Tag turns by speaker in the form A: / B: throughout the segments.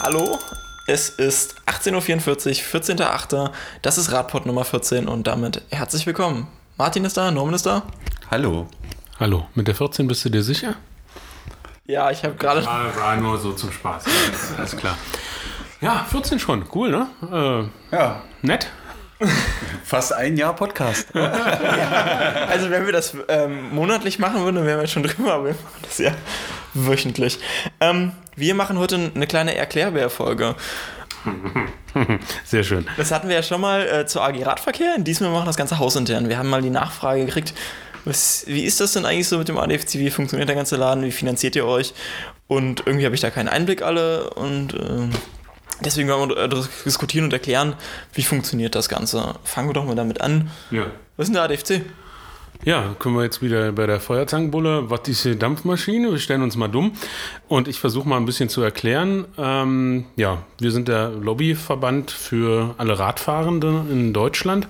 A: Hallo, es ist 18.44 Uhr, 14.08. Das ist Radport Nummer 14 und damit herzlich willkommen. Martin ist da, Norman ist da.
B: Hallo.
C: Hallo, mit der 14 bist du dir sicher?
A: Ja, ich habe gerade.
C: War, war nur so zum Spaß. Alles klar. Ja, 14 schon. Cool, ne? Äh,
B: Ja,
C: nett.
B: Fast ein Jahr Podcast.
A: Also, wenn wir das ähm, monatlich machen würden, dann wären wir schon drüber, aber wir machen das ja wöchentlich. Ähm, wir machen heute eine kleine Erklärbär-Folge.
C: Sehr schön.
A: Das hatten wir ja schon mal äh, zur AG Radverkehr. Diesmal machen wir das Ganze hausintern. Wir haben mal die Nachfrage gekriegt, was, wie ist das denn eigentlich so mit dem ADFC? Wie funktioniert der ganze Laden? Wie finanziert ihr euch? Und irgendwie habe ich da keinen Einblick alle und ähm, deswegen wollen wir diskutieren und erklären, wie funktioniert das Ganze. Fangen wir doch mal damit an.
C: Ja.
A: Was ist denn der ADFC?
C: Ja, können wir jetzt wieder bei der Feuerzangenbulle. Was ist die Dampfmaschine? Wir stellen uns mal dumm. Und ich versuche mal ein bisschen zu erklären. Ähm, ja, wir sind der Lobbyverband für alle Radfahrende in Deutschland.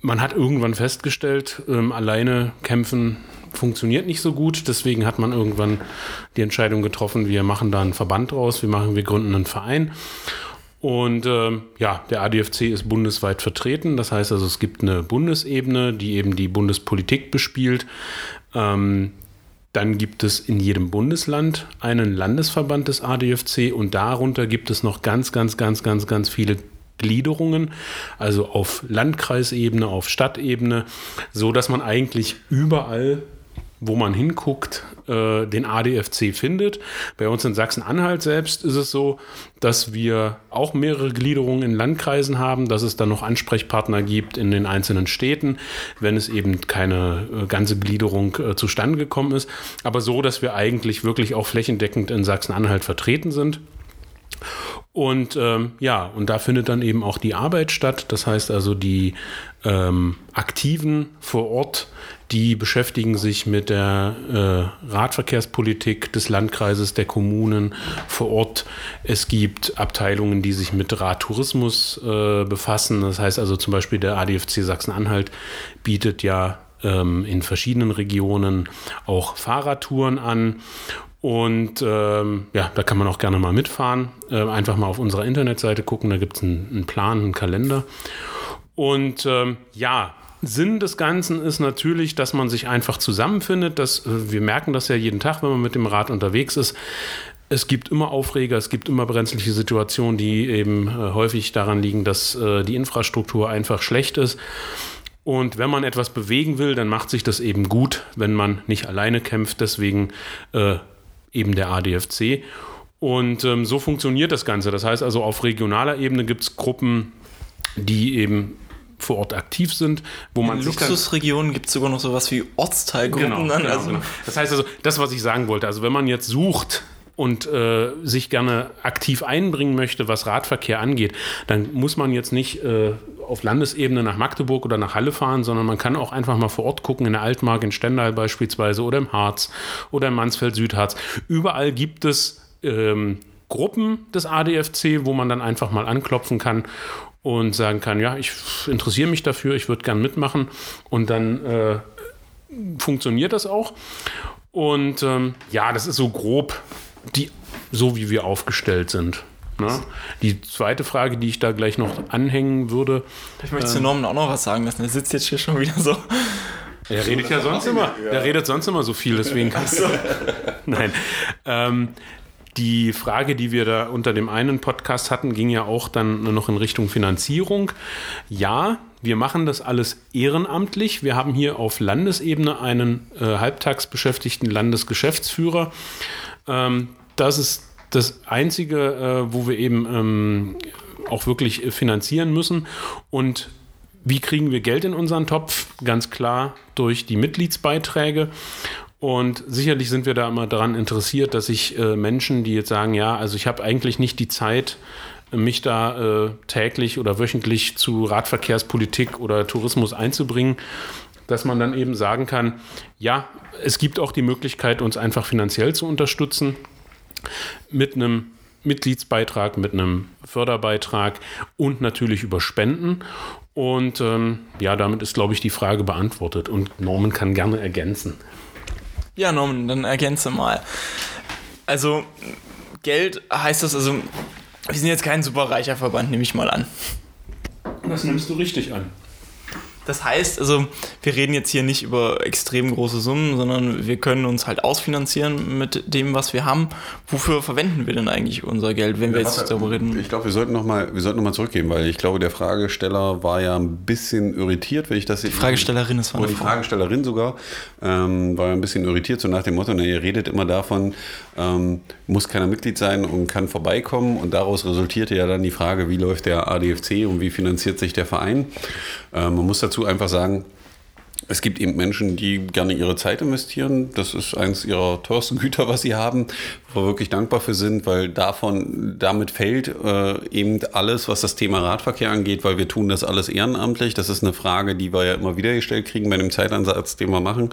C: Man hat irgendwann festgestellt, ähm, alleine kämpfen funktioniert nicht so gut. Deswegen hat man irgendwann die Entscheidung getroffen, wir machen da einen Verband draus, wir machen, wir gründen einen Verein. Und ähm, ja, der ADFC ist bundesweit vertreten. Das heißt also, es gibt eine Bundesebene, die eben die Bundespolitik bespielt. Ähm, dann gibt es in jedem Bundesland einen Landesverband des ADFC und darunter gibt es noch ganz, ganz, ganz, ganz, ganz viele Gliederungen, also auf Landkreisebene, auf Stadtebene, so dass man eigentlich überall wo man hinguckt, äh, den ADFC findet. Bei uns in Sachsen-Anhalt selbst ist es so, dass wir auch mehrere Gliederungen in Landkreisen haben, dass es dann noch Ansprechpartner gibt in den einzelnen Städten, wenn es eben keine äh, ganze Gliederung äh, zustande gekommen ist. Aber so, dass wir eigentlich wirklich auch flächendeckend in Sachsen-Anhalt vertreten sind. Und ähm, ja, und da findet dann eben auch die Arbeit statt. Das heißt also, die ähm, Aktiven vor Ort, die beschäftigen sich mit der äh, Radverkehrspolitik des Landkreises, der Kommunen vor Ort. Es gibt Abteilungen, die sich mit Radtourismus äh, befassen. Das heißt also zum Beispiel der ADFC Sachsen-Anhalt bietet ja ähm, in verschiedenen Regionen auch Fahrradtouren an. Und ähm, ja, da kann man auch gerne mal mitfahren. Äh, einfach mal auf unserer Internetseite gucken, da gibt es einen, einen, Plan, einen Kalender. Und ähm, ja, Sinn des Ganzen ist natürlich, dass man sich einfach zusammenfindet. Dass, äh, wir merken das ja jeden Tag, wenn man mit dem Rad unterwegs ist. Es gibt immer Aufreger, es gibt immer brenzliche Situationen, die eben äh, häufig daran liegen, dass äh, die Infrastruktur einfach schlecht ist. Und wenn man etwas bewegen will, dann macht sich das eben gut, wenn man nicht alleine kämpft. Deswegen eben der ADFC. Und ähm, so funktioniert das Ganze. Das heißt also, auf regionaler Ebene gibt es Gruppen, die eben vor Ort aktiv sind, wo man
A: In Luxusregionen gibt es sogar noch sowas wie Ortsteilgruppen.
C: Genau,
A: dann.
C: genau,
A: also,
C: genau. Das heißt also, das, was ich sagen wollte, also wenn man jetzt sucht und äh, sich gerne aktiv einbringen möchte, was Radverkehr angeht, dann muss man jetzt nicht äh, auf Landesebene nach Magdeburg oder nach Halle fahren, sondern man kann auch einfach mal vor Ort gucken, in der Altmark, in Stendal beispielsweise oder im Harz oder im Mansfeld-Südharz. Überall gibt es ähm, Gruppen des ADFC, wo man dann einfach mal anklopfen kann und sagen kann, ja, ich interessiere mich dafür, ich würde gern mitmachen und dann äh, funktioniert das auch. Und ähm, ja, das ist so grob die, so wie wir aufgestellt sind. Ne? Die zweite Frage, die ich da gleich noch anhängen würde.
A: Ich möchte ähm, zu Norman auch noch was sagen lassen. Er sitzt jetzt hier schon wieder so.
C: Er redet ja sonst immer, der redet sonst immer so viel, deswegen kannst du. Nein. Ähm, die Frage, die wir da unter dem einen Podcast hatten, ging ja auch dann noch in Richtung Finanzierung. Ja, wir machen das alles ehrenamtlich. Wir haben hier auf Landesebene einen äh, halbtagsbeschäftigten Landesgeschäftsführer. Ähm, das ist das Einzige, äh, wo wir eben ähm, auch wirklich finanzieren müssen. Und wie kriegen wir Geld in unseren Topf? Ganz klar durch die Mitgliedsbeiträge. Und sicherlich sind wir da immer daran interessiert, dass sich äh, Menschen, die jetzt sagen, ja, also ich habe eigentlich nicht die Zeit, mich da äh, täglich oder wöchentlich zu Radverkehrspolitik oder Tourismus einzubringen, dass man dann eben sagen kann, ja, es gibt auch die Möglichkeit, uns einfach finanziell zu unterstützen mit einem Mitgliedsbeitrag, mit einem Förderbeitrag und natürlich über Spenden. Und ähm, ja, damit ist, glaube ich, die Frage beantwortet. Und Norman kann gerne ergänzen.
A: Ja, Norman, dann ergänze mal. Also Geld heißt das also, wir sind jetzt kein super reicher Verband, nehme ich mal an.
C: Das nimmst du richtig an.
A: Das heißt, also wir reden jetzt hier nicht über extrem große Summen, sondern wir können uns halt ausfinanzieren mit dem, was wir haben. Wofür verwenden wir denn eigentlich unser Geld, wenn wir jetzt
B: Warte,
A: darüber reden?
B: Ich glaube, wir sollten nochmal noch mal zurückgehen, weil ich glaube, der Fragesteller war ja ein bisschen irritiert, wenn ich das Die
A: Fragestellerin ist
B: Oder die Fragestellerin sogar ähm, war ein bisschen irritiert, so nach dem Motto, na, ihr redet immer davon, ähm, muss keiner Mitglied sein und kann vorbeikommen. Und daraus resultierte ja dann die Frage, wie läuft der ADFC und wie finanziert sich der Verein. Ähm, man muss dazu einfach sagen, es gibt eben Menschen, die gerne ihre Zeit investieren. Das ist eines ihrer teuersten Güter, was sie haben, wo wir wirklich dankbar für sind, weil davon, damit fällt äh, eben alles, was das Thema Radverkehr angeht, weil wir tun das alles ehrenamtlich. Das ist eine Frage, die wir ja immer wieder gestellt kriegen bei dem Zeitansatz, den wir machen.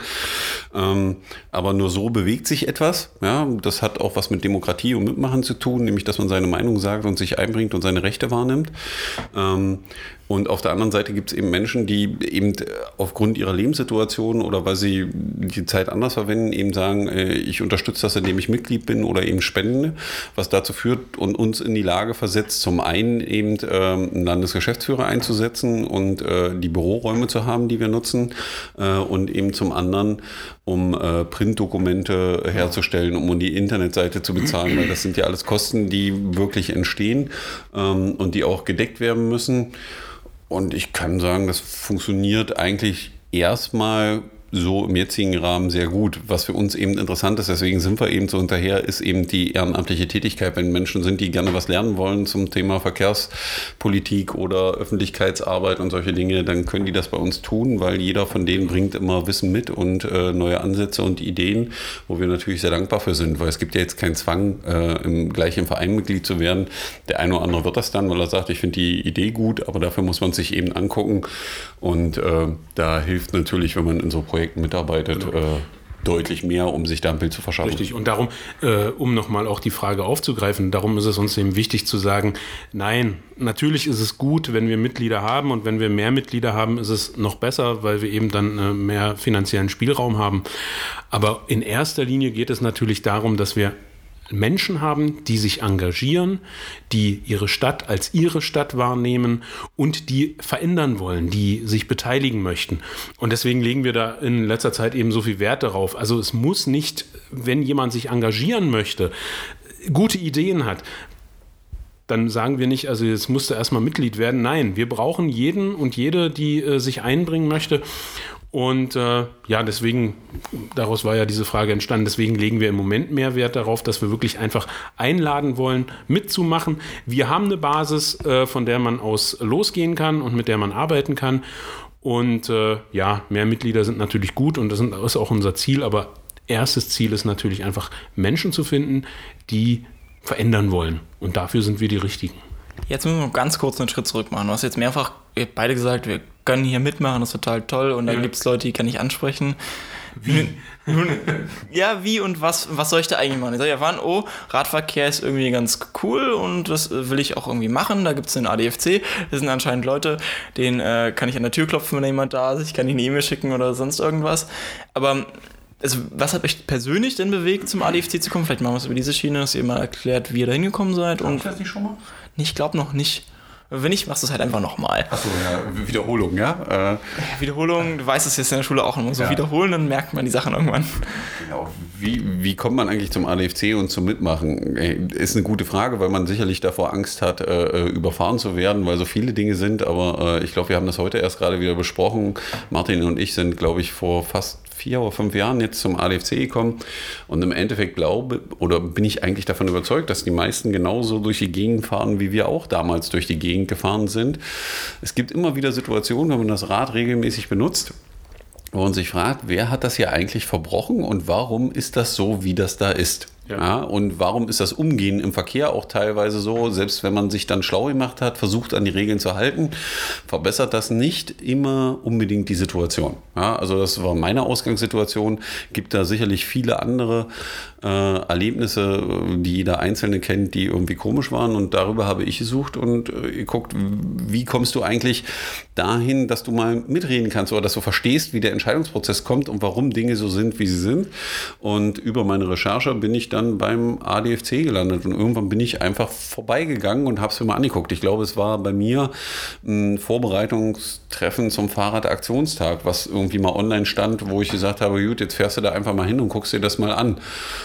B: Ähm, aber nur so bewegt sich etwas. Ja, das hat auch was mit Demokratie und Mitmachen zu tun, nämlich, dass man seine Meinung sagt und sich einbringt und seine Rechte wahrnimmt. Ähm, und auf der anderen Seite gibt es eben Menschen, die eben aufgrund ihrer Lebenssituation oder weil sie die Zeit anders verwenden, eben sagen, äh, ich unterstütze das, indem ich Mitglied bin oder eben spende, was dazu führt und uns in die Lage versetzt, zum einen eben ähm, einen Landesgeschäftsführer einzusetzen und äh, die Büroräume zu haben, die wir nutzen äh, und eben zum anderen um Printdokumente herzustellen, um die Internetseite zu bezahlen, weil das sind ja alles Kosten, die wirklich entstehen ähm, und die auch gedeckt werden müssen. Und ich kann sagen, das funktioniert eigentlich erstmal so im jetzigen Rahmen sehr gut. Was für uns eben interessant ist, deswegen sind wir eben so hinterher, ist eben die ehrenamtliche Tätigkeit. Wenn Menschen sind, die gerne was lernen wollen zum Thema Verkehrspolitik oder Öffentlichkeitsarbeit und solche Dinge, dann können die das bei uns tun, weil jeder von denen bringt immer Wissen mit und äh, neue Ansätze und Ideen, wo wir natürlich sehr dankbar für sind, weil es gibt ja jetzt keinen Zwang, äh, im gleichen Verein Mitglied zu werden. Der eine oder andere wird das dann, weil er sagt, ich finde die Idee gut, aber dafür muss man sich eben angucken und äh, da hilft natürlich, wenn man in so Projekten Projekten mitarbeitet, genau. äh, deutlich mehr, um sich da ein Bild zu verschaffen.
C: Richtig. Und darum, äh, um nochmal auch die Frage aufzugreifen, darum ist es uns eben wichtig zu sagen, nein, natürlich ist es gut, wenn wir Mitglieder haben und wenn wir mehr Mitglieder haben, ist es noch besser, weil wir eben dann äh, mehr finanziellen Spielraum haben. Aber in erster Linie geht es natürlich darum, dass wir Menschen haben, die sich engagieren, die ihre Stadt als ihre Stadt wahrnehmen und die verändern wollen, die sich beteiligen möchten. Und deswegen legen wir da in letzter Zeit eben so viel Wert darauf. Also es muss nicht, wenn jemand sich engagieren möchte, gute Ideen hat, dann sagen wir nicht, also jetzt musst du erstmal Mitglied werden. Nein, wir brauchen jeden und jede, die äh, sich einbringen möchte. Und äh, ja, deswegen, daraus war ja diese Frage entstanden, deswegen legen wir im Moment mehr Wert darauf, dass wir wirklich einfach einladen wollen, mitzumachen. Wir haben eine Basis, äh, von der man aus losgehen kann und mit der man arbeiten kann. Und äh, ja, mehr Mitglieder sind natürlich gut und das ist auch unser Ziel, aber erstes Ziel ist natürlich einfach Menschen zu finden, die verändern wollen. Und dafür sind wir die Richtigen.
A: Jetzt müssen wir ganz kurz einen Schritt zurück machen. Du hast jetzt mehrfach beide gesagt, wir können hier mitmachen, das ist total toll. Und dann ja. gibt es Leute, die kann ich ansprechen. Wie? Nun, ja, wie und was, was soll ich da eigentlich machen? Ich sage, ja, wann, oh, Radverkehr ist irgendwie ganz cool und das will ich auch irgendwie machen. Da gibt es den ADFC, das sind anscheinend Leute, denen äh, kann ich an der Tür klopfen, wenn jemand da ist. Ich kann ihnen eine E-Mail schicken oder sonst irgendwas. Aber also, was hat euch persönlich denn bewegt, zum ADFC zu kommen? Vielleicht machen wir es über diese Schiene, dass ihr mal erklärt, wie ihr da hingekommen seid.
B: Hast du das nicht schon mal?
A: Ich glaube noch nicht. Wenn nicht, machst du es halt einfach nochmal.
B: Achso, ja, Wiederholung, ja? Äh,
A: Wiederholung, du weißt es jetzt in der Schule auch immer so ja. wiederholen, dann merkt man die Sachen irgendwann.
B: Genau. Wie, wie kommt man eigentlich zum ADFC und zum Mitmachen? Ist eine gute Frage, weil man sicherlich davor Angst hat, äh, überfahren zu werden, weil so viele Dinge sind. Aber äh, ich glaube, wir haben das heute erst gerade wieder besprochen. Martin und ich sind, glaube ich, vor fast vier oder fünf Jahren jetzt zum ADFC gekommen und im Endeffekt glaube oder bin ich eigentlich davon überzeugt, dass die meisten genauso durch die Gegend fahren, wie wir auch damals durch die Gegend gefahren sind. Es gibt immer wieder Situationen, wenn man das Rad regelmäßig benutzt, wo man sich fragt, wer hat das hier eigentlich verbrochen und warum ist das so, wie das da ist? Ja. ja. und warum ist das Umgehen im Verkehr auch teilweise so, selbst wenn man sich dann schlau gemacht hat, versucht an die Regeln zu halten, verbessert das nicht immer unbedingt die Situation. Ja, also das war meine Ausgangssituation, gibt da sicherlich viele andere äh, Erlebnisse, die jeder Einzelne kennt, die irgendwie komisch waren und darüber habe ich gesucht und äh, geguckt, wie kommst du eigentlich dahin, dass du mal mitreden kannst oder dass du verstehst, wie der Entscheidungsprozess kommt und warum Dinge so sind, wie sie sind und über meine Recherche bin ich dann beim ADFC gelandet und irgendwann bin ich einfach vorbeigegangen und habe es mir mal angeguckt. Ich glaube, es war bei mir ein Vorbereitungstreffen zum Fahrradaktionstag, was irgendwie mal online stand, wo ich gesagt habe, gut, jetzt fährst du da einfach mal hin und guckst dir das mal an.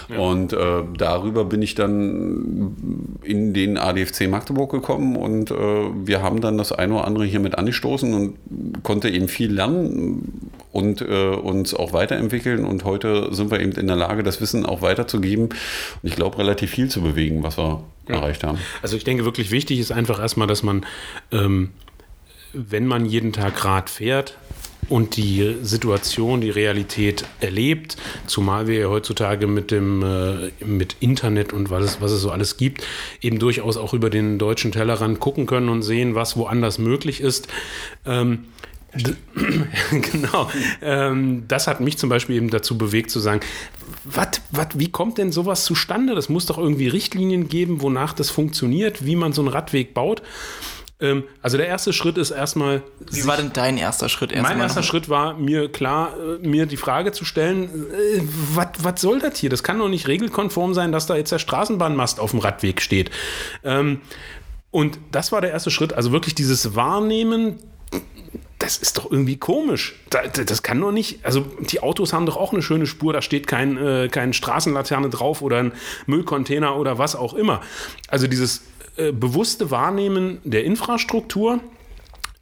B: Ja. Und äh, darüber bin ich dann in den ADFC Magdeburg gekommen und äh, wir haben dann das eine oder andere hier mit angestoßen und konnte eben viel lernen und äh, uns auch weiterentwickeln. Und heute sind wir eben in der Lage, das Wissen auch weiterzugeben. Und ich glaube, relativ viel zu bewegen, was wir ja. erreicht haben.
C: Also ich denke, wirklich wichtig ist einfach erstmal, dass man, ähm, wenn man jeden Tag Rad fährt, und die Situation, die Realität erlebt, zumal wir ja heutzutage mit dem äh, mit Internet und was es, was es so alles gibt, eben durchaus auch über den deutschen Tellerrand gucken können und sehen, was woanders möglich ist. Ähm, genau. Ähm, das hat mich zum Beispiel eben dazu bewegt zu sagen, wat, wat, wie kommt denn sowas zustande? Das muss doch irgendwie Richtlinien geben, wonach das funktioniert, wie man so einen Radweg baut. Ähm, also der erste Schritt ist erstmal.
A: Wie war denn dein erster Schritt?
C: Erst mein erster Schritt war mir klar, äh, mir die Frage zu stellen, äh, was soll das hier? Das kann doch nicht regelkonform sein, dass da jetzt der Straßenbahnmast auf dem Radweg steht. Ähm, und das war der erste Schritt, also wirklich dieses Wahrnehmen das ist doch irgendwie komisch. das kann doch nicht. Also die Autos haben doch auch eine schöne Spur, da steht kein, äh, kein Straßenlaterne drauf oder ein Müllcontainer oder was auch immer. Also dieses äh, bewusste Wahrnehmen der Infrastruktur,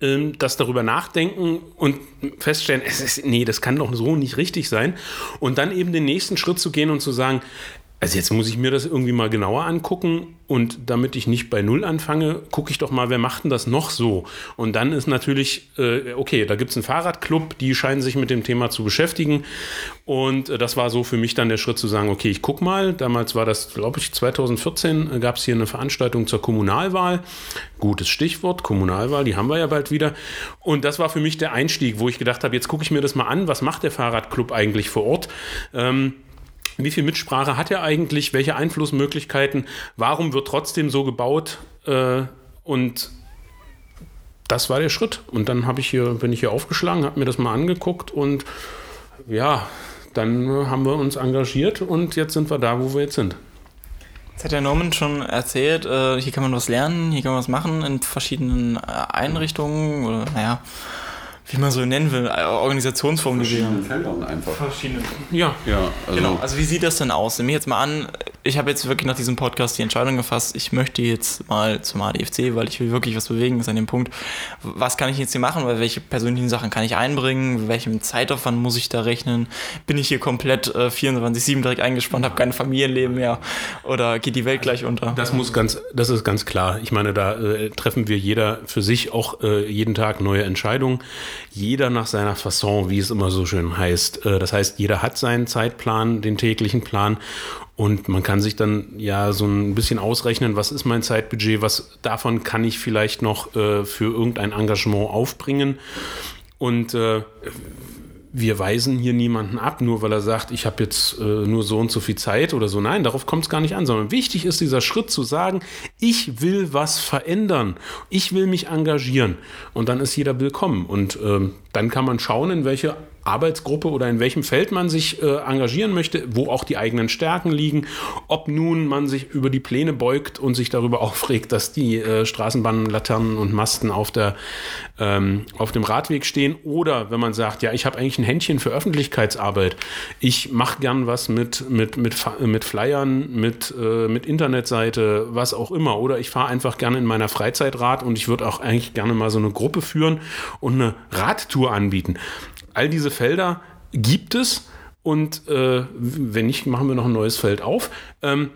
C: äh, das darüber nachdenken und feststellen, es ist, nee, das kann doch so nicht richtig sein. Und dann eben den nächsten Schritt zu gehen und zu sagen, also jetzt muss ich mir das irgendwie mal genauer angucken und damit ich nicht bei Null anfange, gucke ich doch mal, wer macht denn das noch so? Und dann ist natürlich, äh, okay, da gibt es einen Fahrradclub, die scheinen sich mit dem Thema zu beschäftigen. Und äh, das war so für mich dann der Schritt zu sagen, okay, ich gucke mal. Damals war das, glaube ich, 2014 äh, gab es hier eine Veranstaltung zur Kommunalwahl. Gutes Stichwort, Kommunalwahl, die haben wir ja bald wieder. Und das war für mich der Einstieg, wo ich gedacht habe, jetzt gucke ich mir das mal an, was macht der Fahrradclub eigentlich vor Ort? Ähm, wie viel Mitsprache hat er eigentlich? Welche Einflussmöglichkeiten? Warum wird trotzdem so gebaut? Äh, und das war der Schritt. Und dann habe ich hier, bin ich hier aufgeschlagen, habe mir das mal angeguckt und ja, dann haben wir uns engagiert und jetzt sind wir da, wo wir jetzt sind.
A: Jetzt hat der Norman schon erzählt, äh, hier kann man was lernen, hier kann man was machen in verschiedenen äh, Einrichtungen oder naja, wie man so nennen will, äh, Organisationsformen, die wir haben. Feldern einfach. Verschiedene. Ja. ja also genau. Also wie sieht das denn aus? Nimm mich jetzt mal an, ich habe jetzt wirklich nach diesem Podcast die Entscheidung gefasst, ich möchte jetzt mal zum ADFC, weil ich will wirklich was bewegen, ist an dem Punkt, was kann ich jetzt hier machen, weil welche persönlichen Sachen kann ich einbringen, welchem Zeitaufwand muss ich da rechnen, bin ich hier komplett äh, 24-7 direkt eingespannt, habe kein Familienleben mehr? Oder geht die Welt gleich unter?
C: Das muss ganz, das ist ganz klar. Ich meine, da äh, treffen wir jeder für sich auch äh, jeden Tag neue Entscheidungen. Jeder nach seiner Fasson, wie es immer so schön heißt. Äh, das heißt, jeder hat seinen Zeitplan, den täglichen Plan und man kann sich dann ja so ein bisschen ausrechnen, was ist mein Zeitbudget, was davon kann ich vielleicht noch äh, für irgendein Engagement aufbringen. Und äh, wir weisen hier niemanden ab, nur weil er sagt, ich habe jetzt äh, nur so und so viel Zeit oder so. Nein, darauf kommt es gar nicht an, sondern wichtig ist dieser Schritt zu sagen, ich will was verändern, ich will mich engagieren und dann ist jeder willkommen und ähm, dann kann man schauen, in welche Arbeitsgruppe oder in welchem Feld man sich äh, engagieren möchte, wo auch die eigenen Stärken liegen, ob nun man sich über die Pläne beugt und sich darüber aufregt, dass die äh, Straßenbahnlaternen und Masten auf, der, ähm, auf dem Radweg stehen oder wenn man sagt, ja, ich habe eigentlich ein Händchen für Öffentlichkeitsarbeit, ich mache gern was mit, mit, mit, mit Flyern, mit, äh, mit Internetseite, was auch immer. Oder ich fahre einfach gerne in meiner Freizeit Rad und ich würde auch eigentlich gerne mal so eine Gruppe führen und eine Radtour anbieten all diese Felder gibt es und äh, wenn nicht, machen wir noch ein neues Feld auf. Ähm,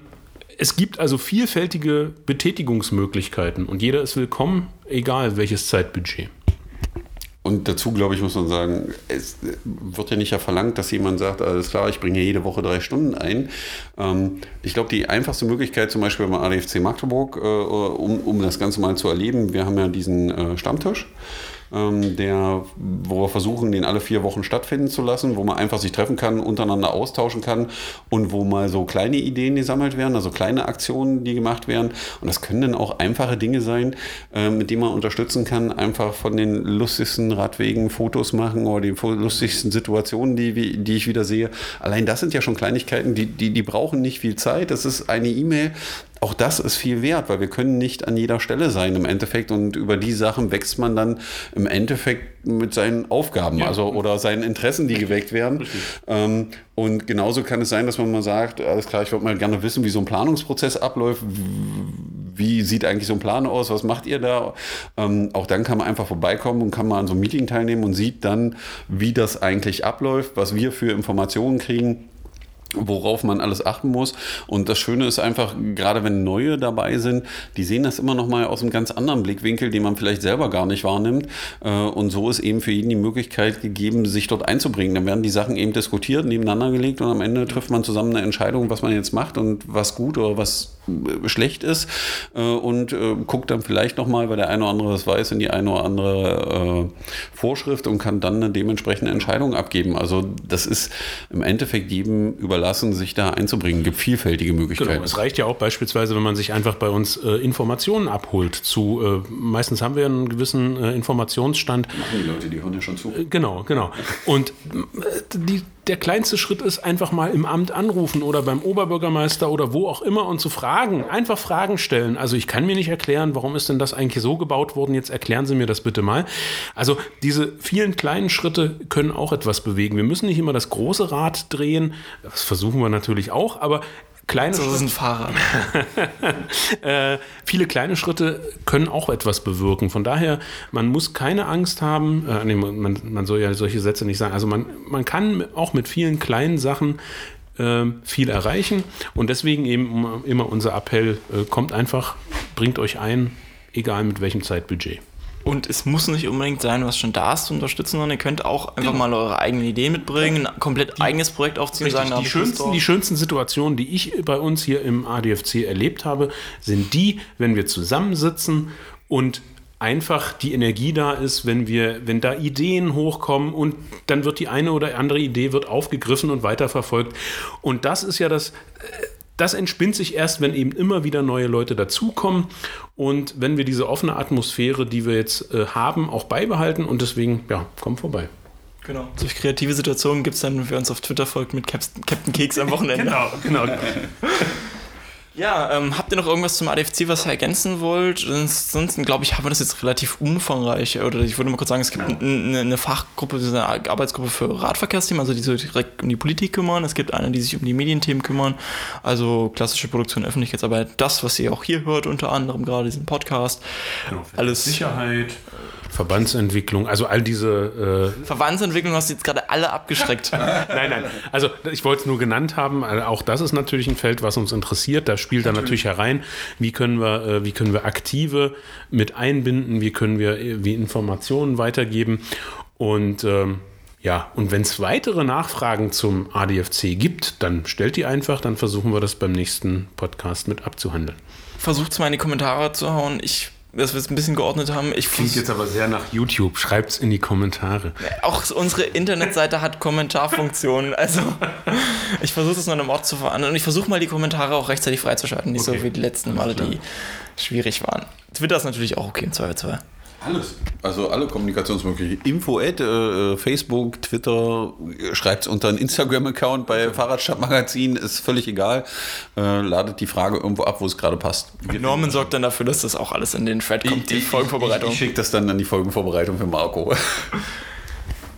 C: es gibt also vielfältige Betätigungsmöglichkeiten und jeder ist willkommen, egal welches Zeitbudget.
B: Und dazu, glaube ich, muss man sagen, es wird ja nicht ja verlangt, dass jemand sagt, alles klar, ich bringe jede Woche drei Stunden ein. Ähm, ich glaube, die einfachste Möglichkeit, zum Beispiel beim ADFC Magdeburg, äh, um, um das Ganze mal zu erleben, wir haben ja diesen äh, Stammtisch ähm, der, wo wir versuchen, den alle vier Wochen stattfinden zu lassen, wo man einfach sich treffen kann, untereinander austauschen kann und wo mal so kleine Ideen gesammelt werden, also kleine Aktionen, die gemacht werden. Und das können dann auch einfache Dinge sein, äh, mit denen man unterstützen kann, einfach von den lustigsten Radwegen Fotos machen oder den lustigsten Situationen, die, die ich wieder sehe. Allein das sind ja schon Kleinigkeiten, die, die, die brauchen nicht viel Zeit. Das ist eine E-Mail, auch das ist viel wert, weil wir können nicht an jeder Stelle sein im Endeffekt und über die Sachen wächst man dann im Endeffekt mit seinen Aufgaben, ja. also oder seinen Interessen, die geweckt werden. Ähm, und genauso kann es sein, dass man mal sagt, alles klar, ich würde mal gerne wissen, wie so ein Planungsprozess abläuft. Wie sieht eigentlich so ein Plan aus? Was macht ihr da? Ähm, auch dann kann man einfach vorbeikommen und kann mal an so einem Meeting teilnehmen und sieht dann, wie das eigentlich abläuft, was wir für Informationen kriegen worauf man alles achten muss. Und das Schöne ist einfach, gerade wenn neue dabei sind, die sehen das immer noch mal aus einem ganz anderen Blickwinkel, den man vielleicht selber gar nicht wahrnimmt. Äh, und so ist eben für jeden die Möglichkeit gegeben, sich dort einzubringen. Dann werden die Sachen eben diskutiert, nebeneinander gelegt und am Ende trifft man zusammen eine Entscheidung, was man jetzt macht und was gut oder was äh, schlecht ist äh, und guckt dann vielleicht noch mal, weil der eine oder andere das weiß, in die eine oder andere Vorschrift und kann dann eine dementsprechende Entscheidung abgeben. Also das ist im Endeffekt jedem überlassen überlassen, sich da einzubringen. Es gibt vielfältige Möglichkeiten. Genau,
C: es reicht ja auch beispielsweise, wenn man sich einfach bei uns äh, Informationen abholt zu, äh, meistens haben wir einen gewissen äh, Informationsstand.
B: Machen die Leute, die ja schon zu.
C: Äh, genau, genau. Und äh, die, der kleinste Schritt ist einfach mal im Amt anrufen oder beim Oberbürgermeister oder wo auch immer und zu fragen, einfach Fragen stellen. Also ich kann mir nicht erklären, warum ist denn das eigentlich so gebaut worden, jetzt erklären Sie mir das bitte mal. Also diese vielen kleinen Schritte können auch etwas bewegen. Wir müssen nicht immer das große Rad drehen, das versuchen wir natürlich auch, aber kleine
A: so ist ein Fahrrad.
C: äh, viele kleine Schritte können auch etwas bewirken. Von daher, man muss keine Angst haben. Äh, nee, man, man, soll ja solche Sätze nicht sagen. Also man, man kann auch mit vielen kleinen Sachen äh, viel erreichen. Und deswegen eben immer unser Appell, äh, kommt einfach, bringt euch ein, egal mit welchem Zeitbudget.
A: Und es muss nicht unbedingt sein, was schon da ist, zu unterstützen, sondern ihr könnt auch einfach genau. mal eure eigene Idee mitbringen, ein komplett die, eigenes Projekt aufziehen
C: richtig, sagen, die schönsten, die schönsten Situationen, die ich bei uns hier im ADFC erlebt habe, sind die, wenn wir zusammensitzen und einfach die Energie da ist, wenn wir, wenn da Ideen hochkommen und dann wird die eine oder andere Idee wird aufgegriffen und weiterverfolgt. Und das ist ja das äh, das entspinnt sich erst, wenn eben immer wieder neue Leute dazukommen und wenn wir diese offene Atmosphäre, die wir jetzt äh, haben, auch beibehalten und deswegen, ja, kommt vorbei.
A: Genau. Solche kreative Situationen gibt es dann, wenn wir uns auf Twitter folgt mit Captain Keks am Wochenende.
C: genau, genau.
A: Ja, ähm, habt ihr noch irgendwas zum ADFC, was ihr ergänzen wollt? Ansonsten, glaube ich, haben wir das jetzt relativ umfangreich. Oder ich würde mal kurz sagen, es gibt eine, eine Fachgruppe, eine Arbeitsgruppe für Radverkehrsthemen, also die sich direkt um die Politik kümmern. Es gibt eine, die sich um die Medienthemen kümmern, also klassische Produktion, Öffentlichkeitsarbeit. Das, was ihr auch hier hört, unter anderem gerade diesen Podcast.
C: Genau, alles Sicherheit. Verbandsentwicklung, also all diese.
A: Äh Verbandsentwicklung hast du jetzt gerade alle abgeschreckt.
C: nein, nein. Also ich wollte es nur genannt haben. Also auch das ist natürlich ein Feld, was uns interessiert. Da spielt dann natürlich herein, wie können wir, äh, wie können wir Aktive mit einbinden, wie können wir äh, wie Informationen weitergeben. Und ähm, ja, und wenn es weitere Nachfragen zum ADFC gibt, dann stellt die einfach, dann versuchen wir das beim nächsten Podcast mit abzuhandeln.
A: Versucht es mal in die Kommentare zu hauen. Ich dass wir es ein bisschen geordnet haben. Ich
C: Klingt jetzt aber sehr nach YouTube. Schreibt es in die Kommentare.
A: Auch unsere Internetseite hat Kommentarfunktionen. Also ich versuche es noch einem Ort zu verändern. Und ich versuche mal die Kommentare auch rechtzeitig freizuschalten. Nicht okay. so wie die letzten Male, die schwierig waren. Twitter ist natürlich auch okay im Zweifelsfall.
B: Alles. Also alle Kommunikationsmöglichkeiten. Info at, äh, Facebook, Twitter, schreibt es unter einen Instagram-Account bei Fahrradstadtmagazin, ist völlig egal. Äh, ladet die Frage irgendwo ab, wo es gerade passt.
A: Norman sorgt dann dafür, dass das auch alles in den Thread kommt,
B: die Folgenvorbereitung. Ich, ich schicke das dann an die Folgenvorbereitung für Marco.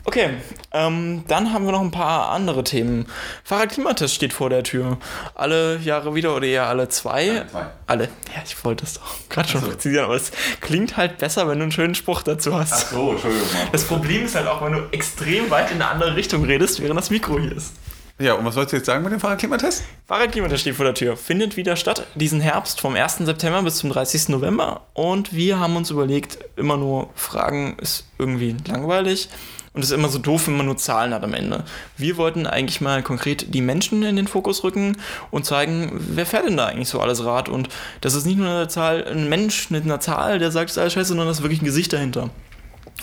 A: Okay, ähm, dann haben wir noch ein paar andere Themen. Fahrradklimatest steht vor der Tür. Alle Jahre wieder oder eher alle zwei? Alle. Zwei. alle. Ja, ich wollte das doch gerade schon präzisieren, aber es klingt halt besser, wenn du einen schönen Spruch dazu hast.
B: Ach so, Entschuldigung.
A: Das Problem ist halt auch, wenn du extrem weit in eine andere Richtung redest, während das Mikro hier ist.
B: Ja, und was sollst du jetzt sagen mit dem Fahrradklimatest?
A: Fahrradklimatest steht vor der Tür. Findet wieder statt diesen Herbst vom 1. September bis zum 30. November. Und wir haben uns überlegt, immer nur Fragen ist irgendwie langweilig. Und es ist immer so doof, wenn man nur Zahlen hat am Ende. Wir wollten eigentlich mal konkret die Menschen in den Fokus rücken und zeigen, wer fährt denn da eigentlich so alles Rad? Und das ist nicht nur eine Zahl, ein Mensch mit einer Zahl, der sagt, es ist alles scheiße, sondern da ist wirklich ein Gesicht dahinter.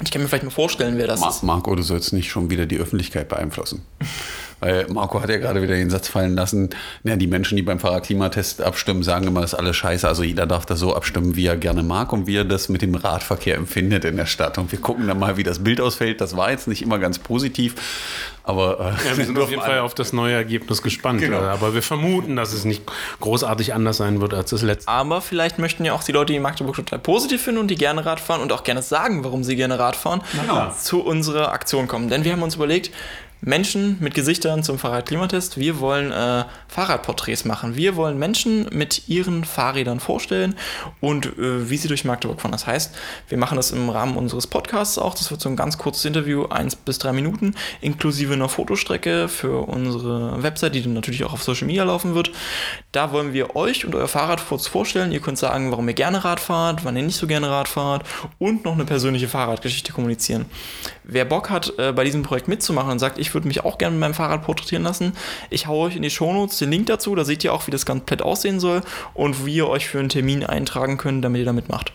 A: Ich kann mir vielleicht mal vorstellen, wer das
B: Ma
A: ist.
B: Marco, du sollst nicht schon wieder die Öffentlichkeit beeinflussen. Weil Marco hat ja gerade wieder den Satz fallen lassen, ja, die Menschen, die beim Fahrradklimatest abstimmen, sagen immer, das ist alles scheiße. Also jeder darf da so abstimmen, wie er gerne mag und wie er das mit dem Radverkehr empfindet in der Stadt. Und wir gucken dann mal, wie das Bild ausfällt. Das war jetzt nicht immer ganz positiv, aber äh,
C: Ja, wir sind auf jeden Fall auf das neue Ergebnis gespannt.
B: Genau.
C: Äh, Aber wir vermuten, dass es nicht großartig anders sein wird als das letzte.
A: Aber vielleicht möchten ja auch die Leute, die Magdeburg total positiv finden und die gerne Rad fahren und auch gerne sagen, warum sie gerne Rad fahren,
B: Genau.
A: zu unserer Aktion kommen. Denn wir haben uns überlegt, Menschen mit Gesichtern zum Fahrradklimatest, wir wollen äh, Fahrradporträts machen. Wir wollen Menschen mit ihren Fahrrädern vorstellen und äh, wie sie durch Magdeburg fahren. Das heißt, wir machen das im Rahmen unseres Podcasts auch. Das wird so ein ganz kurzes Interview, eins bis drei Minuten, inklusive einer Fotostrecke für unsere Website, die dann natürlich auch auf Social Media laufen wird. Da wollen wir euch und euer Fahrrad kurz vorstellen. Ihr könnt sagen, warum ihr gerne Rad fahrt, wann ihr nicht so gerne Rad fahrt und noch eine persönliche Fahrradgeschichte kommunizieren. Wer Bock hat, äh, bei diesem Projekt mitzumachen und sagt, ich würde mich auch gerne mit meinem Fahrrad porträtieren lassen, ich haue euch in die Shownotes den Link dazu, da seht ihr auch, wie das komplett aussehen soll und wie ihr euch für einen Termin eintragen könnt, damit ihr da mitmacht.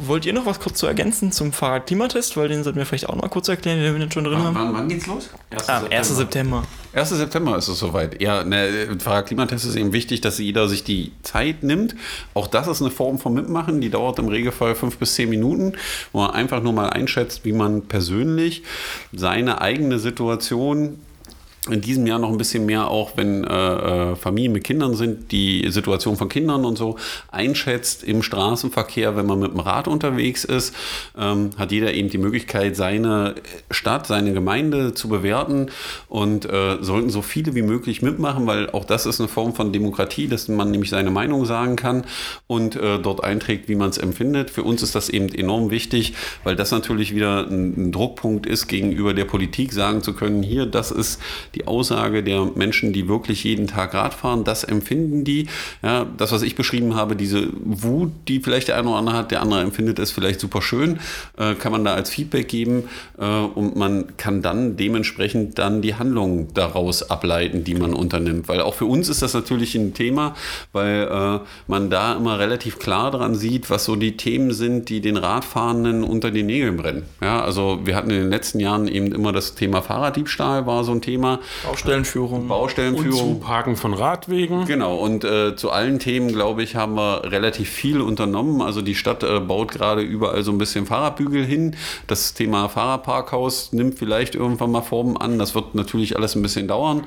A: Wollt ihr noch was kurz zu ergänzen zum Fahrradklimatest? Weil den sollten wir vielleicht auch noch mal kurz erklären, den wir den schon drin haben.
B: Wann, wann geht's los?
A: Ah, 1. September.
B: 1. September ist es soweit. Ja, ne, Fahrradklimatest ist eben wichtig, dass jeder sich die Zeit nimmt. Auch das ist eine Form von Mitmachen, die dauert im Regelfall fünf bis zehn Minuten, wo man einfach nur mal einschätzt, wie man persönlich seine eigene Situation in diesem Jahr noch ein bisschen mehr, auch wenn äh, äh, Familien mit Kindern sind, die Situation von Kindern und so einschätzt im Straßenverkehr, wenn man mit dem Rad unterwegs ist, ähm, hat jeder eben die Möglichkeit, seine Stadt, seine Gemeinde zu bewerten und äh, sollten so viele wie möglich mitmachen, weil auch das ist eine Form von Demokratie, dass man nämlich seine Meinung sagen kann und äh, dort einträgt, wie man es empfindet. Für uns ist das eben enorm wichtig, weil das natürlich wieder ein, ein Druckpunkt ist, gegenüber der Politik sagen zu können, hier, das ist die Aussage der Menschen, die wirklich jeden Tag Rad fahren, das empfinden die. Ja, das, was ich beschrieben habe, diese Wut, die vielleicht der eine oder andere hat, der andere empfindet es vielleicht super schön, äh, kann man da als Feedback geben äh, und man kann dann dementsprechend dann die Handlungen daraus ableiten, die man unternimmt. Weil auch für uns ist das natürlich ein Thema, weil äh, man da immer relativ klar dran sieht, was so die Themen sind, die den Radfahrenden unter den Nägeln brennen. Ja, also wir hatten in den letzten Jahren eben immer das Thema Fahrraddiebstahl war so ein Thema.
A: Baustellenführung.
C: Und
B: Baustellenführung.
C: Zuparken von Radwegen.
B: Genau, und äh, zu allen Themen, glaube ich, haben wir relativ viel unternommen. Also die Stadt äh, baut gerade überall so ein bisschen Fahrradbügel hin. Das Thema Fahrradparkhaus nimmt vielleicht irgendwann mal Formen an. Das wird natürlich alles ein bisschen dauern.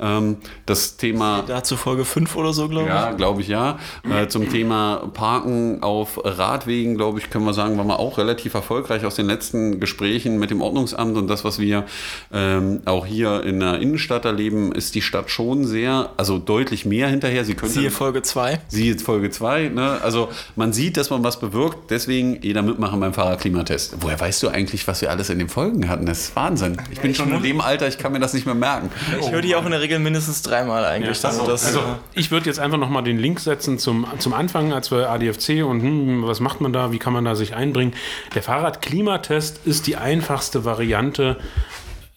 B: Ähm, das Thema...
A: Dazu Folge 5 oder so, glaube
B: Ja,
A: ich.
B: glaube ich ja. Äh, zum Thema Parken auf Radwegen, glaube ich, können wir sagen, waren wir auch relativ erfolgreich aus den letzten Gesprächen mit dem Ordnungsamt und das, was wir ähm, auch hier in der Innenstadt erleben, ist die Stadt schon sehr, also deutlich mehr hinterher. Sie könnte,
A: Siehe Folge 2.
B: Sie jetzt Folge 2, ne? Also man sieht, dass man was bewirkt, deswegen jeder mitmachen beim Fahrradklimatest. Woher weißt du eigentlich, was wir alles in den Folgen hatten? Das ist Wahnsinn. Ich bin schon in dem Alter, ich kann mir das nicht mehr merken.
A: Ich höre die auch in der Regel mindestens dreimal eigentlich.
C: Ja,
A: also das,
C: Also, ich würde jetzt einfach nochmal den Link setzen zum, zum Anfang, als wir ADFC und hm, was macht man da, wie kann man da sich einbringen. Der Fahrradklimatest ist die einfachste Variante,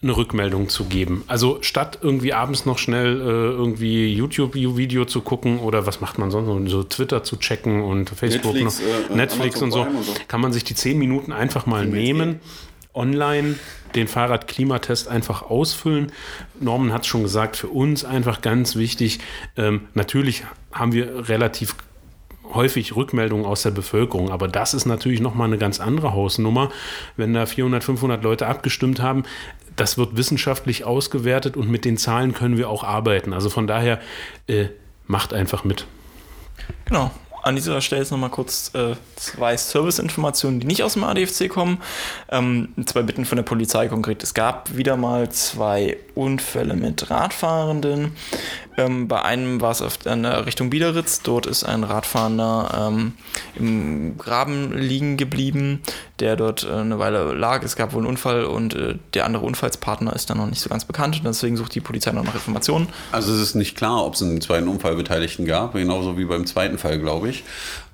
C: eine Rückmeldung zu geben. Also statt irgendwie abends noch schnell äh, irgendwie YouTube-Video zu gucken oder was macht man sonst, so Twitter zu checken und Facebook
B: Netflix,
C: noch,
B: äh,
C: Netflix und so,
B: und so.
C: kann man sich die zehn Minuten einfach mal nehmen, online den Fahrradklimatest einfach ausfüllen. Norman hat es schon gesagt, für uns einfach ganz wichtig. Ähm, natürlich haben wir relativ häufig Rückmeldungen aus der Bevölkerung, aber das ist natürlich nochmal eine ganz andere Hausnummer. Wenn da 400, 500 Leute abgestimmt haben, das wird wissenschaftlich ausgewertet und mit den Zahlen können wir auch arbeiten. Also von daher äh, macht einfach mit.
A: Genau. An dieser Stelle jetzt nochmal kurz äh, zwei Serviceinformationen, die nicht aus dem ADFC kommen. Ähm, zwei Bitten von der Polizei konkret. Es gab wieder mal zwei Unfälle mit Radfahrenden. Ähm, bei einem war es in der Richtung Biederitz. Dort ist ein Radfahrender ähm, im Graben liegen geblieben, der dort äh, eine Weile lag. Es gab wohl einen Unfall und äh, der andere Unfallspartner ist dann noch nicht so ganz bekannt. Und deswegen sucht die Polizei noch nach Informationen.
B: Also es ist nicht klar, ob es einen zweiten Unfallbeteiligten gab, genauso wie beim zweiten Fall, glaube ich.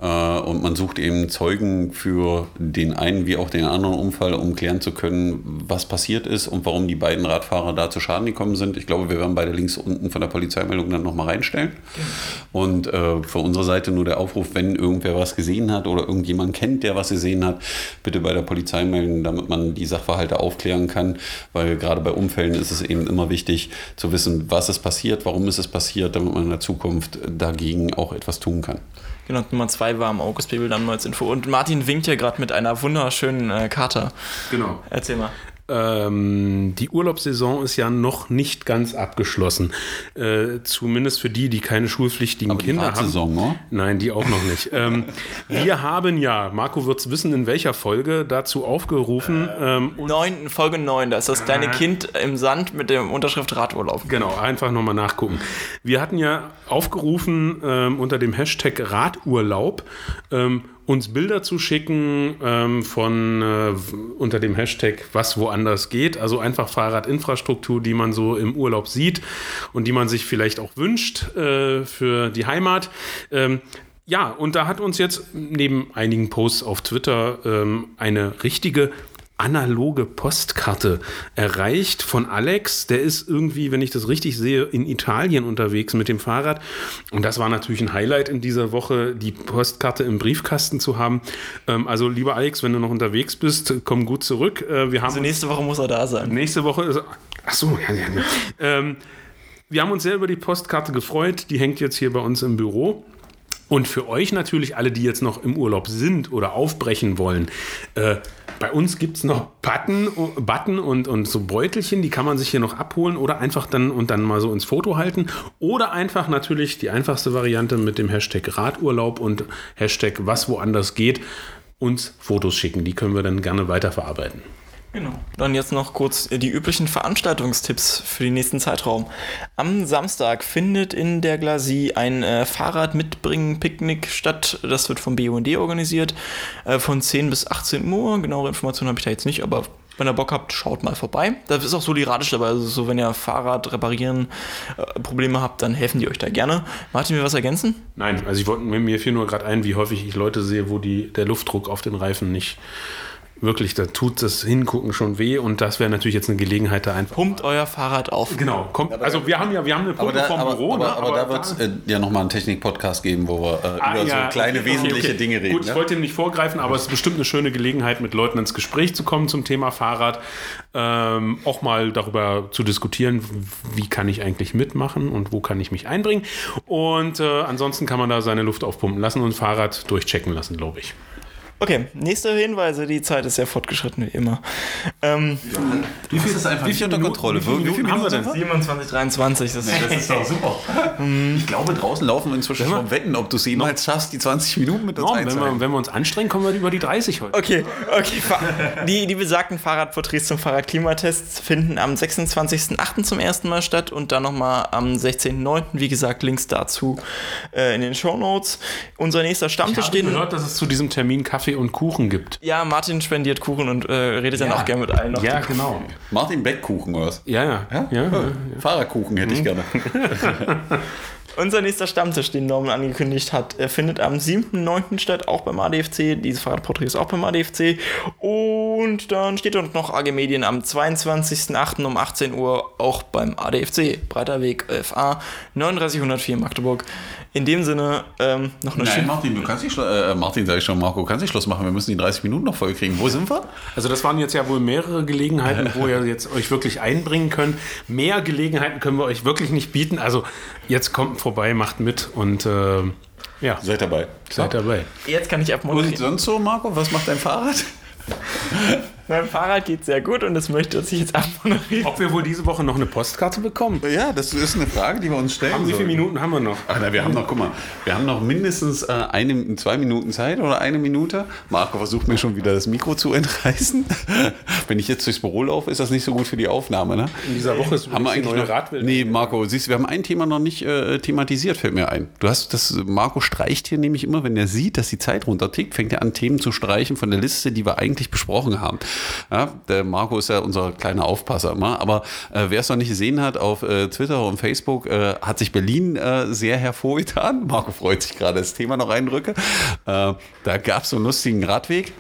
B: Äh, Und man sucht eben Zeugen für den einen wie auch den anderen Unfall, um klären zu können, was passiert ist und warum die beiden Radfahrer da zu Schaden gekommen sind. Ich glaube, wir werden beide Links unten von der Polizeimeldung dann nochmal reinstellen. Und äh, von unserer Seite nur der Aufruf, wenn irgendwer was gesehen gesehen hat oder irgendjemand kennt, der was gesehen hat, bitte bei der Polizei melden, damit man die Sachverhalte aufklären kann. Weil gerade bei Unfällen ist es eben immer wichtig zu wissen, was ist passiert, warum ist es passiert, damit man in der Zukunft dagegen auch etwas tun kann.
A: Genau, Nummer zwei war am August Bibel dann mal als Info. Und Martin winkt ja gerade mit einer wunderschönen äh, Karte.
C: Genau.
A: Erzähl mal.
C: Ähm, die Urlaubssaison ist ja noch nicht ganz abgeschlossen. Äh, zumindest für die, die keine schulpflichtigen
B: Aber die
C: Kinder haben.
B: Fahrtsaison, ne?
C: Nein, die auch noch nicht. ähm, wir haben ja, Marco wird es wissen, in welcher Folge dazu aufgerufen. Ähm, und
A: Neun, Folge 9, da ist das kleine Kind im Sand mit der Unterschrift Radurlaub.
C: Genau, einfach nochmal nachgucken. Wir hatten ja aufgerufen ähm, unter dem Hashtag Radurlaub ähm, uns Bilder zu schicken ähm, von äh, unter dem Hashtag was woanders geht. Also einfach Fahrradinfrastruktur, die man so im Urlaub sieht und die man sich vielleicht auch wünscht äh, für die Heimat. Ähm, ja, und da hat uns jetzt neben einigen Posts auf Twitter ähm, eine richtige analoge Postkarte erreicht von Alex. Der ist irgendwie, wenn ich das richtig sehe, in Italien unterwegs mit dem Fahrrad. Und das war natürlich ein Highlight in dieser Woche, die Postkarte im Briefkasten zu haben. Ähm, also, lieber Alex, wenn du noch unterwegs bist, komm gut zurück. Äh, wir haben
A: Also nächste Woche muss er da sein.
C: Nächste Woche ist. Ach so, ja, ja, ja. ähm, wir haben uns sehr über die Postkarte gefreut. Die hängt jetzt hier bei uns im Büro. Und für euch natürlich, alle, die jetzt noch im Urlaub sind oder aufbrechen wollen, äh, bei uns gibt es noch Button, Button und, und so Beutelchen, die kann man sich hier noch abholen oder einfach dann und dann mal so ins Foto halten. Oder einfach natürlich die einfachste Variante mit dem Hashtag Radurlaub und Hashtag was woanders geht, uns Fotos schicken. Die können wir dann gerne weiterverarbeiten.
A: Genau. Dann jetzt noch kurz die üblichen Veranstaltungstipps für den nächsten Zeitraum. Am Samstag findet in der Glasie ein äh, Fahrrad-Mitbringen-Picknick statt. Das wird vom BUND organisiert. Äh, von 10 bis 18 Uhr. Genauere Informationen habe ich da jetzt nicht, aber wenn ihr Bock habt, schaut mal vorbei. Da ist auch solidarisch dabei. Also so, wenn ihr Fahrrad reparieren äh, Probleme habt, dann helfen die euch da gerne. Martin, will was ergänzen?
C: Nein, also ich wollte mir fiel nur gerade ein, wie häufig ich Leute sehe, wo die, der Luftdruck auf den Reifen nicht wirklich, da tut das Hingucken schon weh und das wäre natürlich jetzt eine Gelegenheit, da einfach.
A: Pumpt euer Fahrrad auf.
C: Genau, kommt, also wir haben ja, wir haben eine
B: Aber
C: Pumpe
B: da,
C: vom
B: aber,
C: Büro,
B: aber,
C: ne?
B: aber da wird es äh, ja nochmal einen Technik-Podcast geben, wo wir äh,
C: Ah,
B: über
C: ja,
B: so kleine
C: okay,
B: wesentliche
C: okay.
B: Dinge reden.
C: Gut, ich
B: ne?
C: wollte nicht vorgreifen, aber es ist bestimmt eine schöne Gelegenheit, mit Leuten ins Gespräch zu kommen zum Thema Fahrrad. Ähm, auch mal darüber zu diskutieren, wie kann ich eigentlich mitmachen und wo kann ich mich einbringen. Und äh, ansonsten kann man da seine Luft aufpumpen lassen und Fahrrad durchchecken lassen, glaube ich.
A: Okay, nächste Hinweise. Die Zeit ist sehr fortgeschritten, wie immer. Ähm,
B: Du hast es einfach
C: wie
B: nicht
C: viele
B: unter Kontrolle.
C: wie viele
B: Wie viele
C: Minuten haben wir denn?
B: sind
A: 27, 23. Das, das ist
B: doch super. Ich glaube, draußen laufen wir inzwischen schon Wetten, ob du es jemals schaffst, die 20 Minuten mit uns
C: Norm, wenn, wir, wenn wir uns anstrengen, kommen wir über die 30 heute.
A: Okay, okay. Die, die besagten Fahrradporträts zum Fahrradklimatests finden am 26.08. zum ersten Mal statt und dann nochmal am 16.09. Wie gesagt, Links dazu äh, in den Shownotes. Unser nächster
C: Ich
A: Stammtisch
C: habe
A: stehen.
C: gehört, dass es zu diesem Termin Kaffee und Kuchen gibt.
A: Ja, Martin spendiert Kuchen und äh, redet dann auch gerne mit allen noch.
C: Ja, genau.
B: Martin Beckkuchen oder was?
C: Ja, ja. ja? ja, ja.
B: Fahrerkuchen hätte ich gerne.
A: Unser nächster Stammtisch, den Norman angekündigt hat, äh, findet am 7.9. statt, auch beim ADFC. Dieses Fahrradporträt ist auch beim ADFC. Und dann steht dort noch AG Medien am 22.8. um 18 Uhr auch beim ADFC. Breiter Weg 11a 3904 Magdeburg. In dem Sinne ähm, noch eine
B: Nein,
A: schöne.
B: Martin, du kannst nicht Schluss, äh, Martin sage ich schon, Marco, kannst nicht Schluss machen. Wir müssen die 30 Minuten noch voll kriegen. Wo sind wir?
C: Also das waren jetzt ja wohl mehrere Gelegenheiten, wo ihr jetzt euch wirklich einbringen könnt. Mehr Gelegenheiten können wir euch wirklich nicht bieten. Also jetzt kommt vorbei, macht mit und äh, ja,
B: Seid dabei.
C: seid dabei.
A: Jetzt kann ich
B: Und
A: abmoderieren.
B: sonst so, Marco, was macht dein Fahrrad?
A: Mein Fahrrad geht sehr gut und das möchte ich jetzt abmoderieren.
C: Ob wir wohl diese Woche noch eine Postkarte bekommen?
B: Ja, das ist eine Frage, die wir uns stellen.
C: Wie viele. Minuten haben wir noch?
B: Ach, na, wir haben noch, guck mal, wir haben noch mindestens äh, eine, zwei Minuten Zeit oder eine Minute. Marco versucht mir schon wieder das Mikro zu entreißen. Wenn ich jetzt durchs Büro laufe, ist das nicht so gut für die Aufnahme, ne?
C: In dieser Woche ist
B: Haben wir eigentlich
C: neue Radwelt.
B: Nee, Marco, siehst du, wir haben ein Thema noch nicht äh, thematisiert, fällt mir ein. Du hast das, Marco streicht hier nämlich immer, wenn er sieht, dass die Zeit runtertickt, fängt er an, Themen zu streichen von der Liste, die wir eigentlich besprochen haben. Ja, der Marco ist ja unser kleiner Aufpasser immer, aber äh, wer es noch nicht gesehen hat, auf äh, Twitter und Facebook äh, hat sich Berlin äh, sehr hervorgetan. Marco freut sich gerade, das Thema noch reindrücke. Äh, da gab es so einen lustigen Radweg.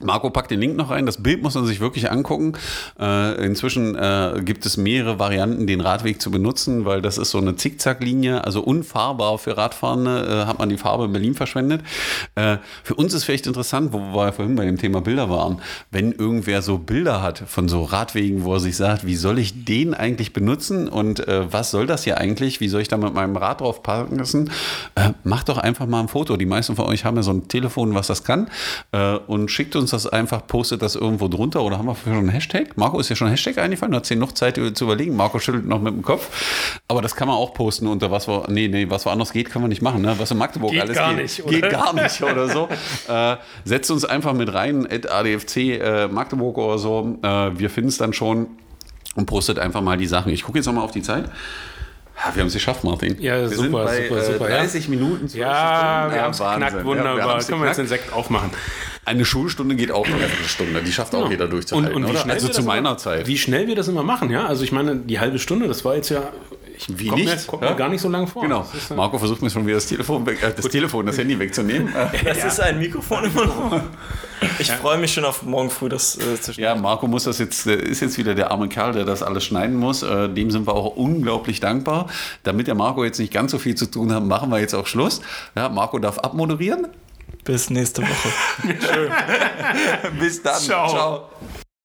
B: Marco packt den Link noch rein. Das Bild muss man sich wirklich angucken. Äh, inzwischen äh, gibt es mehrere Varianten, den Radweg zu benutzen, weil das ist so eine Zickzacklinie, also unfahrbar für Radfahrende, äh, hat man die Farbe in Berlin verschwendet. Äh, für uns ist vielleicht interessant, wo wir vorhin bei dem Thema Bilder waren, wenn irgendwer so Bilder hat von so Radwegen, wo er sich sagt, wie soll ich den eigentlich benutzen und äh, was soll das hier eigentlich? Wie soll ich da mit meinem Rad drauf parken müssen? Äh, macht doch einfach mal ein Foto. Die meisten von euch haben ja so ein Telefon, was das kann und schickt uns uns das einfach, postet das irgendwo drunter oder haben wir schon einen Hashtag? Marco ist ja schon ein Hashtag eingefallen, du hast hier noch Zeit zu überlegen. Marco schüttelt noch mit dem Kopf. Aber das kann man auch posten unter was wir, nee, nee, was woanders geht, kann man nicht machen. Ne? Was in Magdeburg
C: geht
B: alles
C: gar
B: geht.
C: Nicht,
B: geht gar nicht oder so. äh, setzt uns einfach mit rein, at ADFC äh, Magdeburg oder so. Äh, wir finden es dann schon und postet einfach mal die Sachen. Ich gucke jetzt nochmal auf die Zeit. Ja, wir haben es geschafft, Martin.
C: Ja,
B: wir
C: super,
B: sind bei,
C: super, super.
B: Äh, 30
C: ja.
B: Minuten.
C: Ja, wir
B: ja,
C: haben es
B: Wahnsinn.
C: knackt, wunderbar.
B: Ja, wir
C: Können wir jetzt den Sekt aufmachen.
B: Eine Schulstunde geht auch eine Stunde. Die schafft auch
C: Genau.
B: jeder durchzuhalten.
C: Und, und wie schnell
B: Also zu meiner
C: immer,
B: Zeit.
C: Wie schnell wir das immer machen, ja? Also ich meine, die halbe Stunde, das war jetzt ja, ich
B: Wie
C: kommt
B: nicht?
C: Mir, kommt
B: Ja?
C: mir gar nicht so lang vor.
B: Genau. Marco versucht mir schon wieder das Telefon, weg, äh, das, Telefon das Handy wegzunehmen.
A: Das ist ein Mikrofon immer noch. Ich freue mich schon auf morgen früh, das äh, zu
B: ja, Marco muss das jetzt, ist jetzt wieder der arme Kerl, der das alles schneiden muss. Äh, dem sind wir auch unglaublich dankbar. Damit der Marco jetzt nicht ganz so viel zu tun hat, machen wir jetzt auch Schluss. Ja, Marco darf abmoderieren.
A: Bis nächste Woche.
B: Bis dann.
C: Ciao.
B: Ciao.